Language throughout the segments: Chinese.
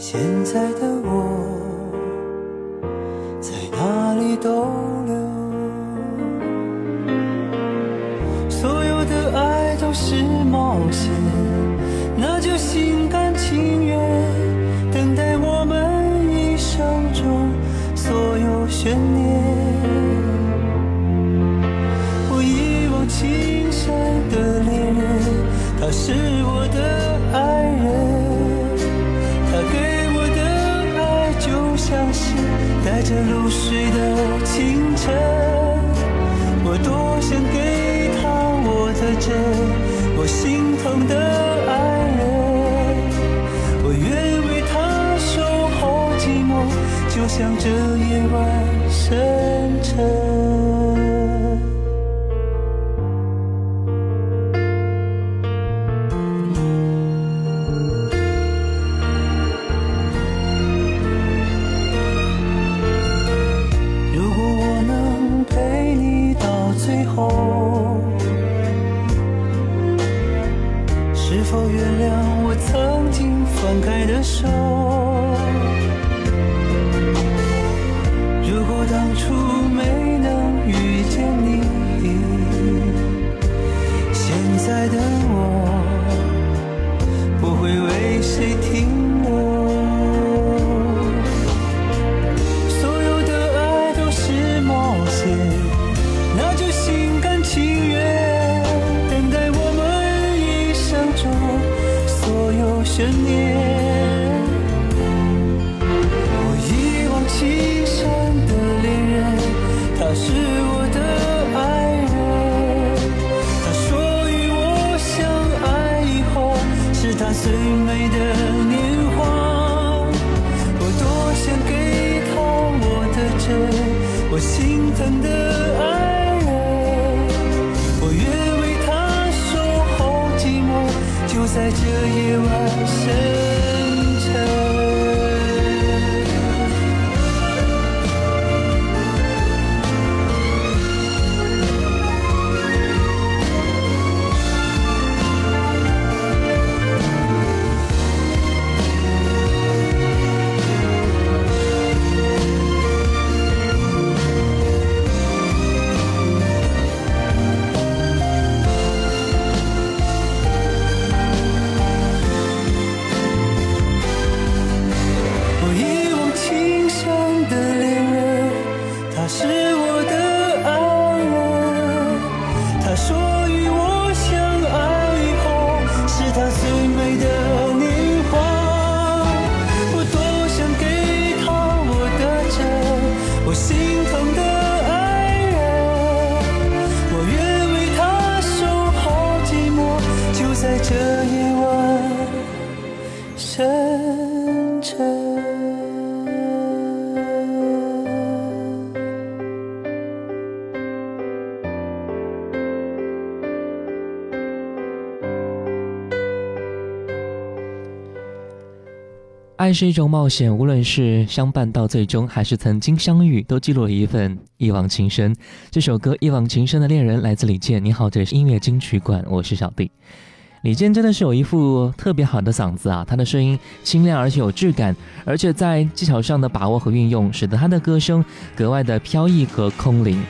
现在的我想着夜晚深沉，如果我能陪你到最后，是否原谅我曾经放开的手？爱是一种冒险，无论是相伴到最终，还是曾经相遇，都记录了一份一往情深。这首歌《一往情深的恋人》来自李健。你好，这里是音乐金曲馆，我是小弟。李健真的是有一副特别好的嗓子啊，他的声音清亮而且有质感，而且在技巧上的把握和运用，使得他的歌声格外的飘逸和空灵。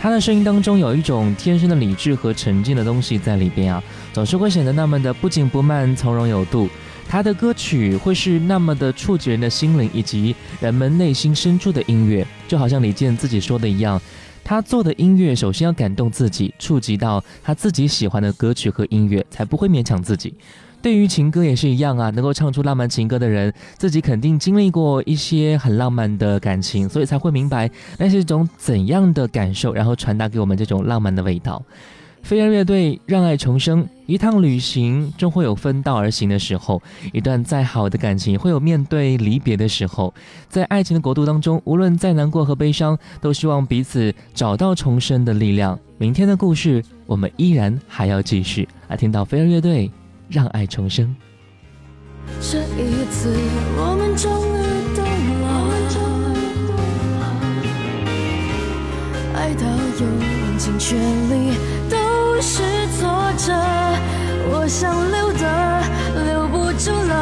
他的声音当中有一种天生的理智和沉静的东西在里边啊，总是会显得那么的不紧不慢、从容有度。他的歌曲会是那么的触及人的心灵以及人们内心深处的音乐，就好像李健自己说的一样。他做的音乐首先要感动自己，触及到他自己喜欢的歌曲和音乐，才不会勉强自己。对于情歌也是一样啊，能够唱出浪漫情歌的人，自己肯定经历过一些很浪漫的感情，所以才会明白那是一种怎样的感受，然后传达给我们这种浪漫的味道。飞儿乐队让爱重生。一趟旅行终会有分道而行的时候，一段再好的感情会有面对离别的时候。在爱情的国度当中，无论再难过和悲伤，都希望彼此找到重生的力量。明天的故事，我们依然还要继续。来听到飞儿乐队，让爱重生。这一次，我们终于懂了，爱到用尽全力。是挫折，我想留的留不住了，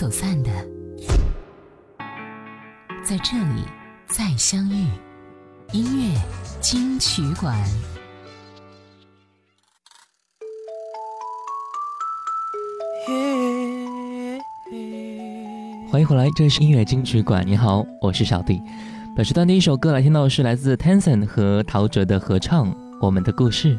走散的，在这里再相遇。音乐金曲馆，欢迎回来，这是音乐金曲馆。你好，我是小弟。本时段第一首歌来听到的是来自 Tenson 和陶喆的合唱《我们的故事》。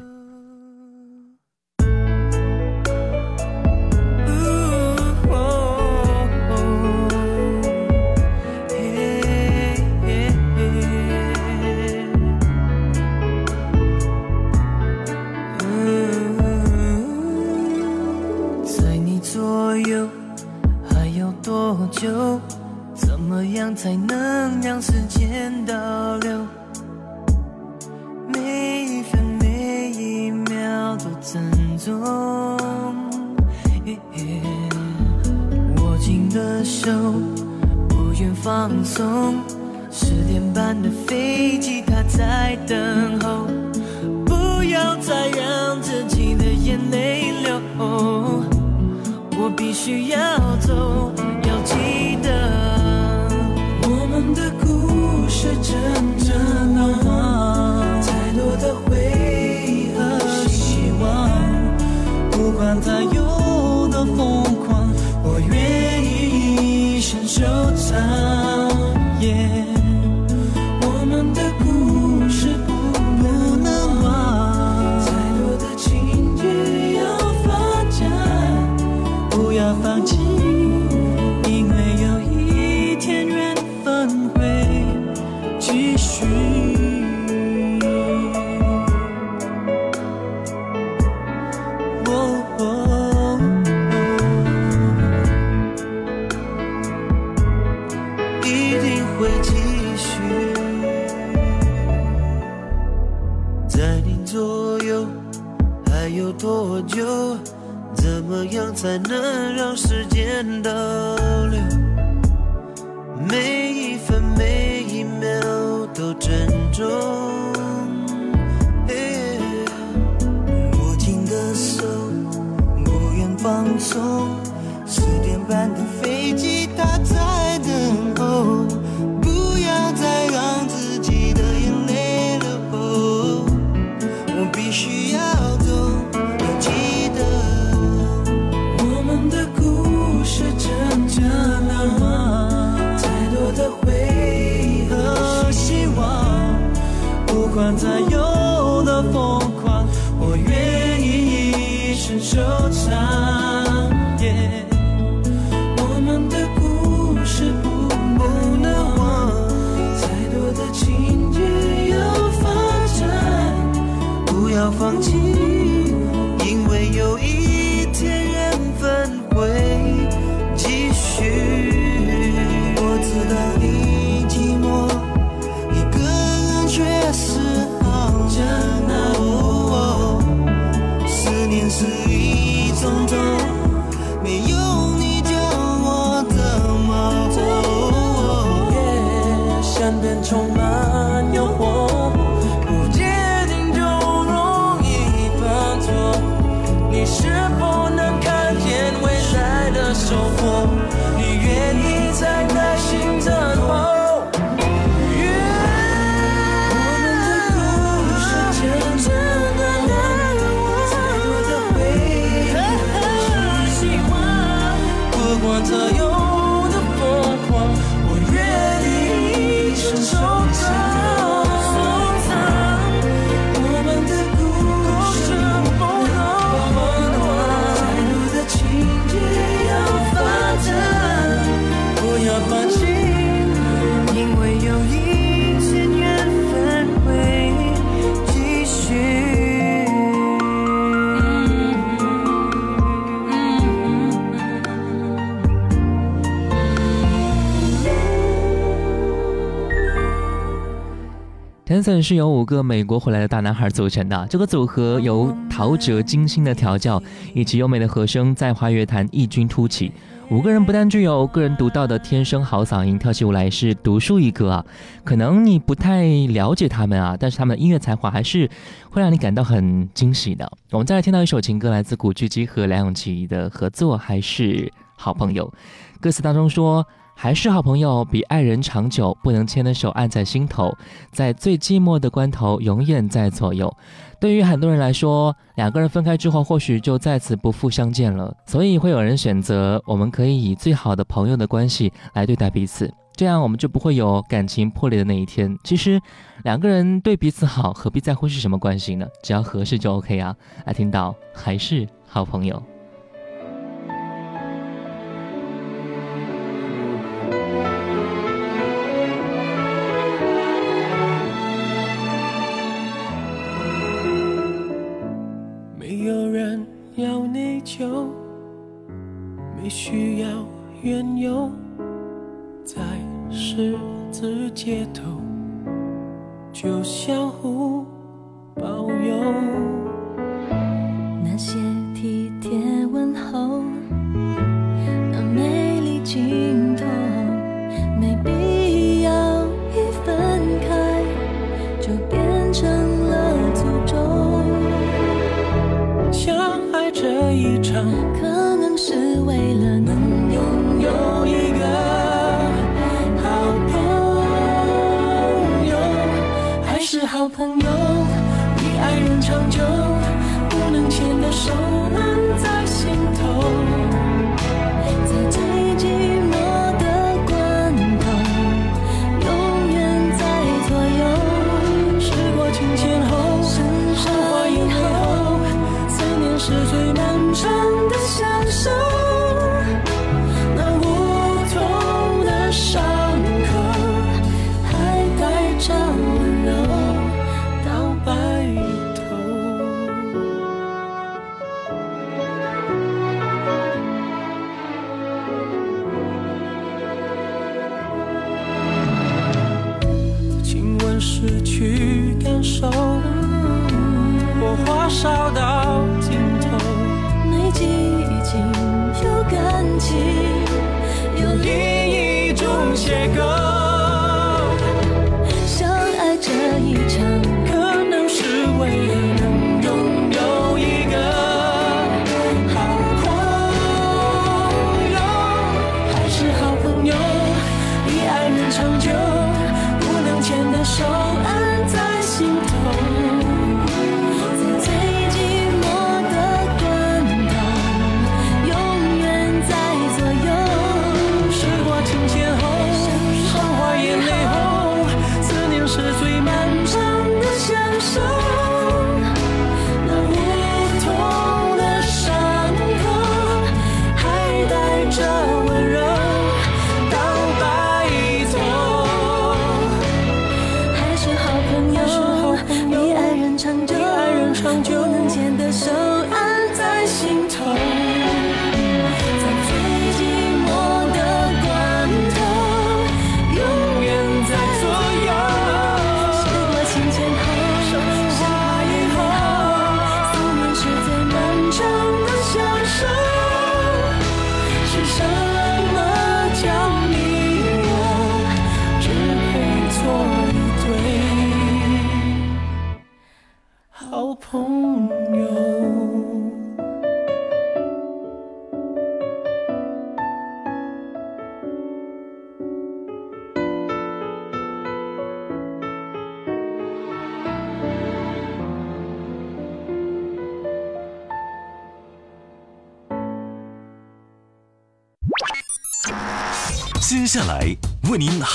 Tenson 是由五个美国回来的大男孩组成的，这个组合由陶喆精心的调教以及优美的和声，在华语乐坛异军突起。五个人不但具有个人独到的天生好嗓音，跳起舞来是独树一格啊！可能你不太了解他们啊，但是他们的音乐才华还是会让你感到很惊喜的。我们再来听到一首情歌，来自古巨基和梁咏琪的合作，还是好朋友。歌词当中说。还是好朋友，比爱人长久。不能牵的手，按在心头，在最寂寞的关头，永远在左右。对于很多人来说，两个人分开之后，或许就再次不复相见了。所以会有人选择，我们可以以最好的朋友的关系来对待彼此，这样我们就不会有感情破裂的那一天。其实，两个人对彼此好，何必在乎是什么关系呢？只要合适就 OK 啊。来听到，还是好朋友。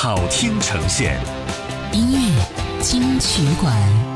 好听呈现，音乐金曲馆。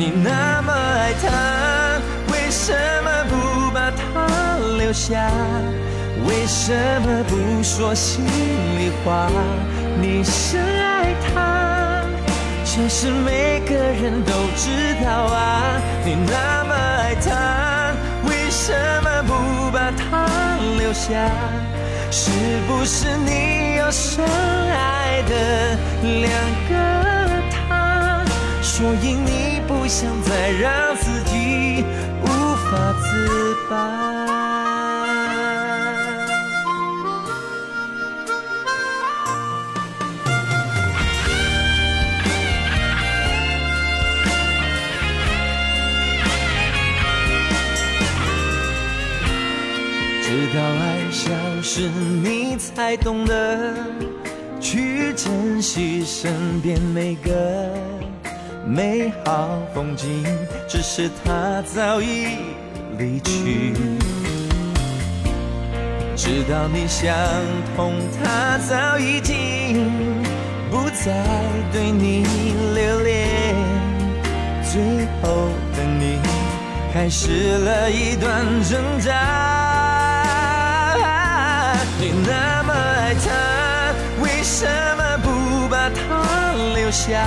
你那么爱他，为什么不把他留下？为什么不说心里话？你深爱他，这是每个人都知道啊。你那么爱他，为什么不把他留下？是不是你有深爱的两个他？所以你。不想再让自己无法自拔。直到爱消失，你才懂得去珍惜身边每个。美好风景，只是他早已离去。知道你想通，他早已经不再对你留恋。最后的你开始了一段挣扎。你那么爱他，为什么不把他留下？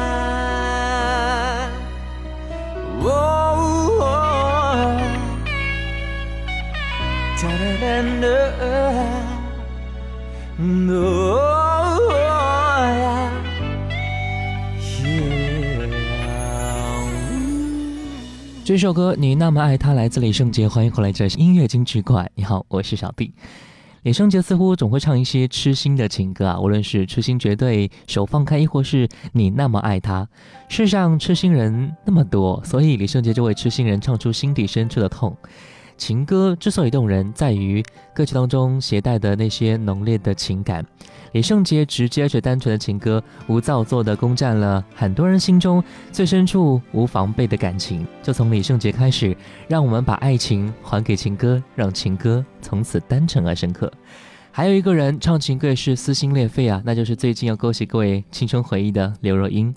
这首歌《你那么爱他》来自李圣杰，欢迎回来，这是音乐金曲馆。你好，我是小弟。李圣杰似乎总会唱一些痴心的情歌啊，无论是痴心绝对、手放开，亦或是你那么爱他。世上痴心人那么多，所以李圣杰就为痴心人唱出心底深处的痛。情歌之所以动人，在于歌曲当中携带的那些浓烈的情感。李圣杰直接着单纯的情歌，无造作的攻占了很多人心中最深处无防备的感情。就从李圣杰开始，让我们把爱情还给情歌，让情歌从此单纯而深刻。还有一个人唱情歌也是撕心裂肺啊，那就是最近要勾起各位青春回忆的刘若英。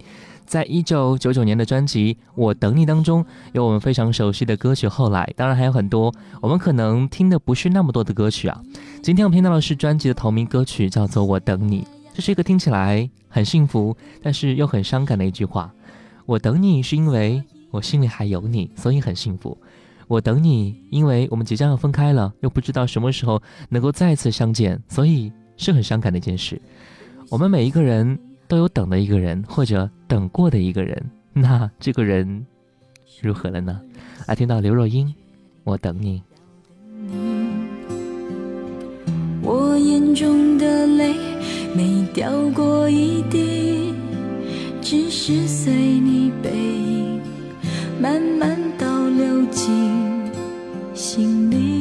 在一九九九年的专辑《我等你》当中，有我们非常熟悉的歌曲。后来，当然还有很多我们可能听的不是那么多的歌曲啊。今天我们听到的是专辑的同名歌曲，叫做《我等你》。这是一个听起来很幸福，但是又很伤感的一句话。我等你是因为我心里还有你，所以很幸福。我等你，因为我们即将要分开了，又不知道什么时候能够再次相见，所以是很伤感的一件事。我们每一个人。都有等的一个人，或者等过的一个人，那这个人如何了呢？来听到刘若英，我等你。我眼中的泪没掉过一滴，只是随你背影慢慢倒流进心里。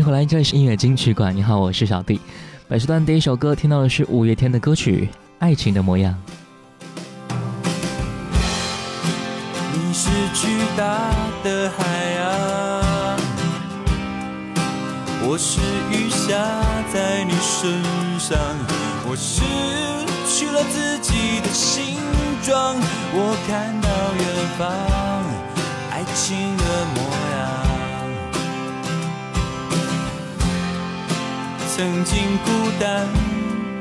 迎回来，这里是音乐金曲馆。你好，我是小弟。本时段第一首歌听到的是五月天的歌曲《爱情的模样》。你是巨大的海洋，我是雨下在你身上，我失去了自己的形状，我看到远方爱情的模样。曾经孤单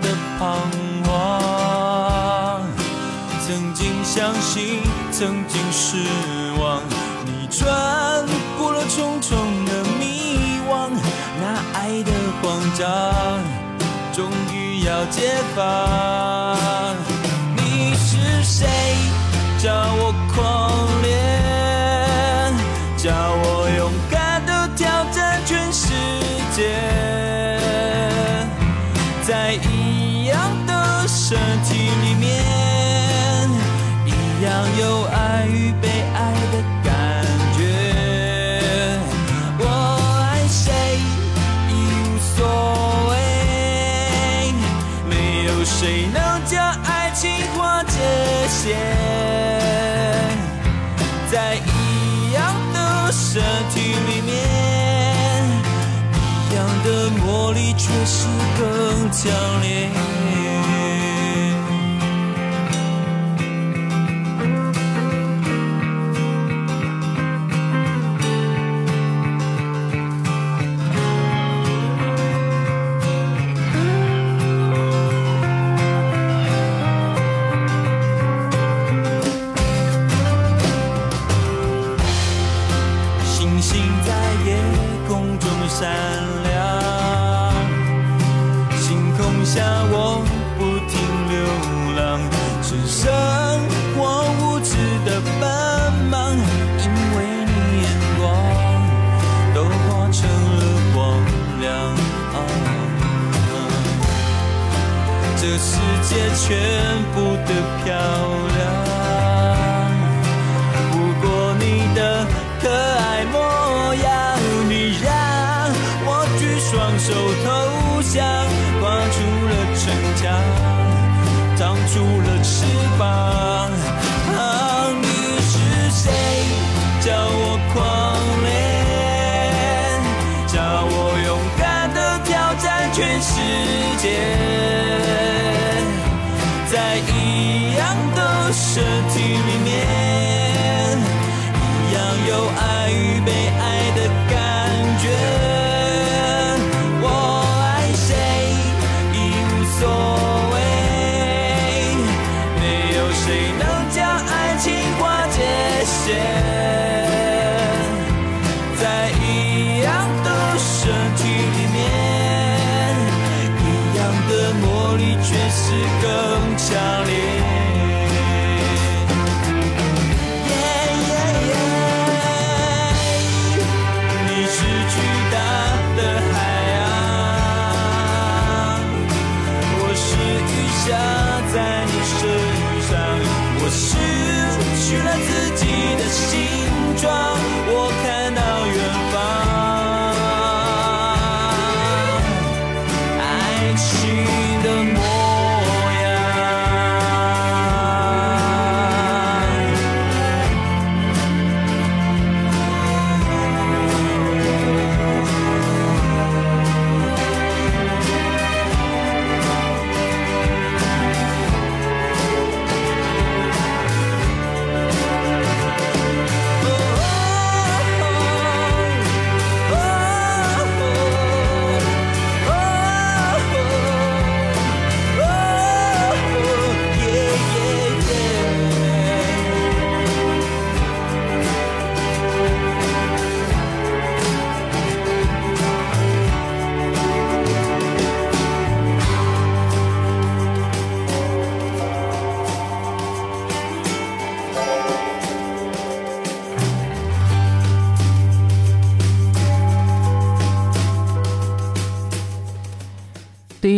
的彷徨，曾经相信，曾经失望。你穿过了重重的迷惘，那爱的慌张，终于要解放。你是谁？叫我狂恋，叫我勇敢的挑战全世界。在一样的身体里面，一样有爱与被爱的感觉。我爱谁已无所谓，没有谁能将爱情划界限。在一样的身体里面。的魔力却是更强烈。全部的漂亮，不过你的可爱模样，你让我举双手投降，跨出了城墙，长出了翅膀。啊，你是谁？叫我狂恋，叫我勇敢的挑战全世界。的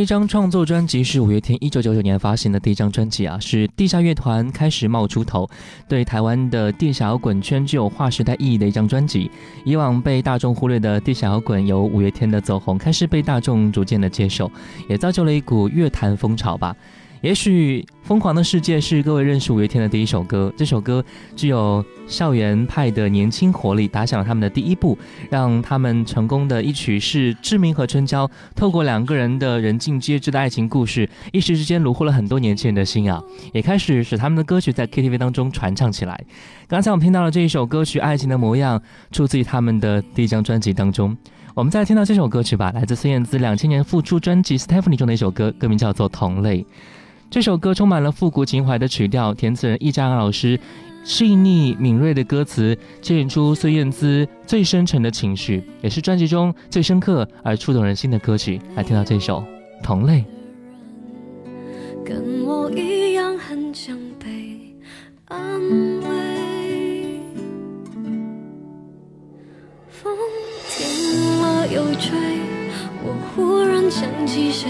这张创作专辑是五月天一九九九年发行的第一张专辑啊，是地下乐团开始冒出头，对台湾的地下摇滚圈具有划时代意义的一张专辑。以往被大众忽略的地下摇滚，由五月天的走红开始被大众逐渐的接受，也造就了一股乐坛风潮吧。也许《疯狂的世界》是各位认识五月天的第一首歌。这首歌具有校园派的年轻活力，打响了他们的第一步。让他们成功的一曲是《志明和春娇》，透过两个人的人尽皆知的爱情故事，一时之间虏获了很多年轻人的心啊！也开始使他们的歌曲在 KTV 当中传唱起来。刚才我们听到了这一首歌曲《爱情的模样》，出自于他们的第一张专辑当中。我们再听到这首歌曲吧，来自孙燕姿两千年复出专辑《Stephanie》中的一首歌，歌名叫做《同类》。这首歌充满了复古情怀的曲调，填词人易家扬老师细腻敏锐的歌词，牵引出孙燕姿最深沉的情绪，也是专辑中最深刻而触动人心的歌曲。来听到这首《同类》。跟我一样很想被安慰，风停了又吹，我忽然想起谁，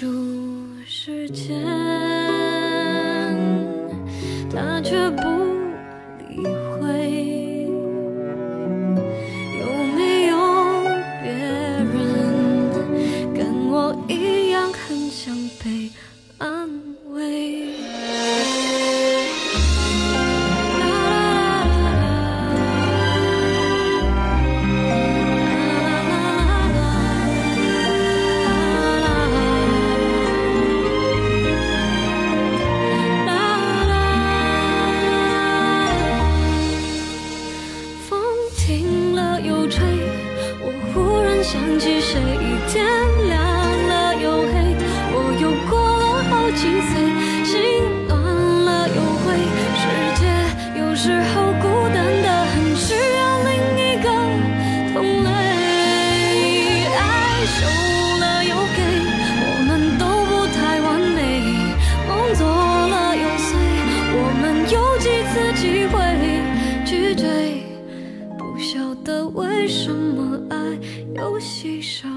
数时间。牺牲。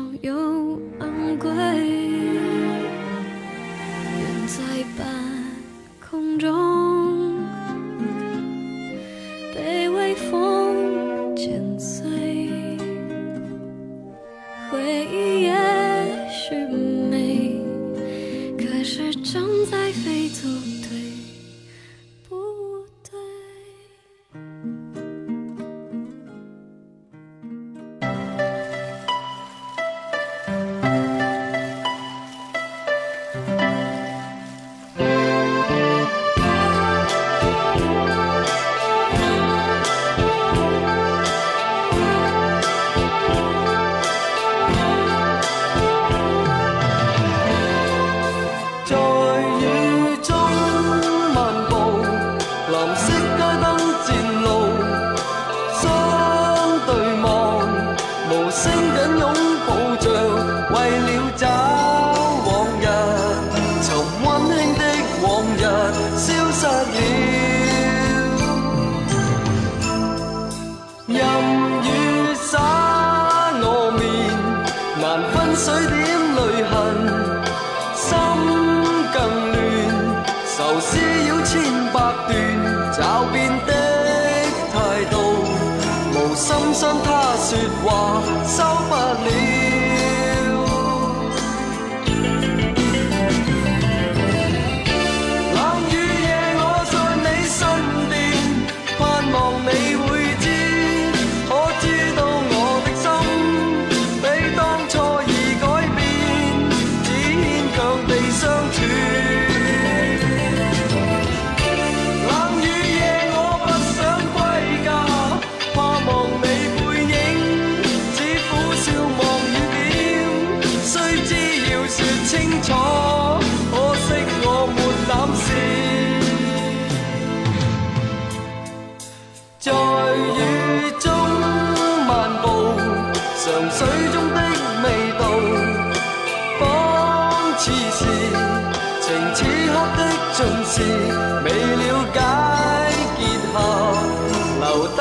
说话收不了。痴线，情此刻的尽是未了解结合，留低。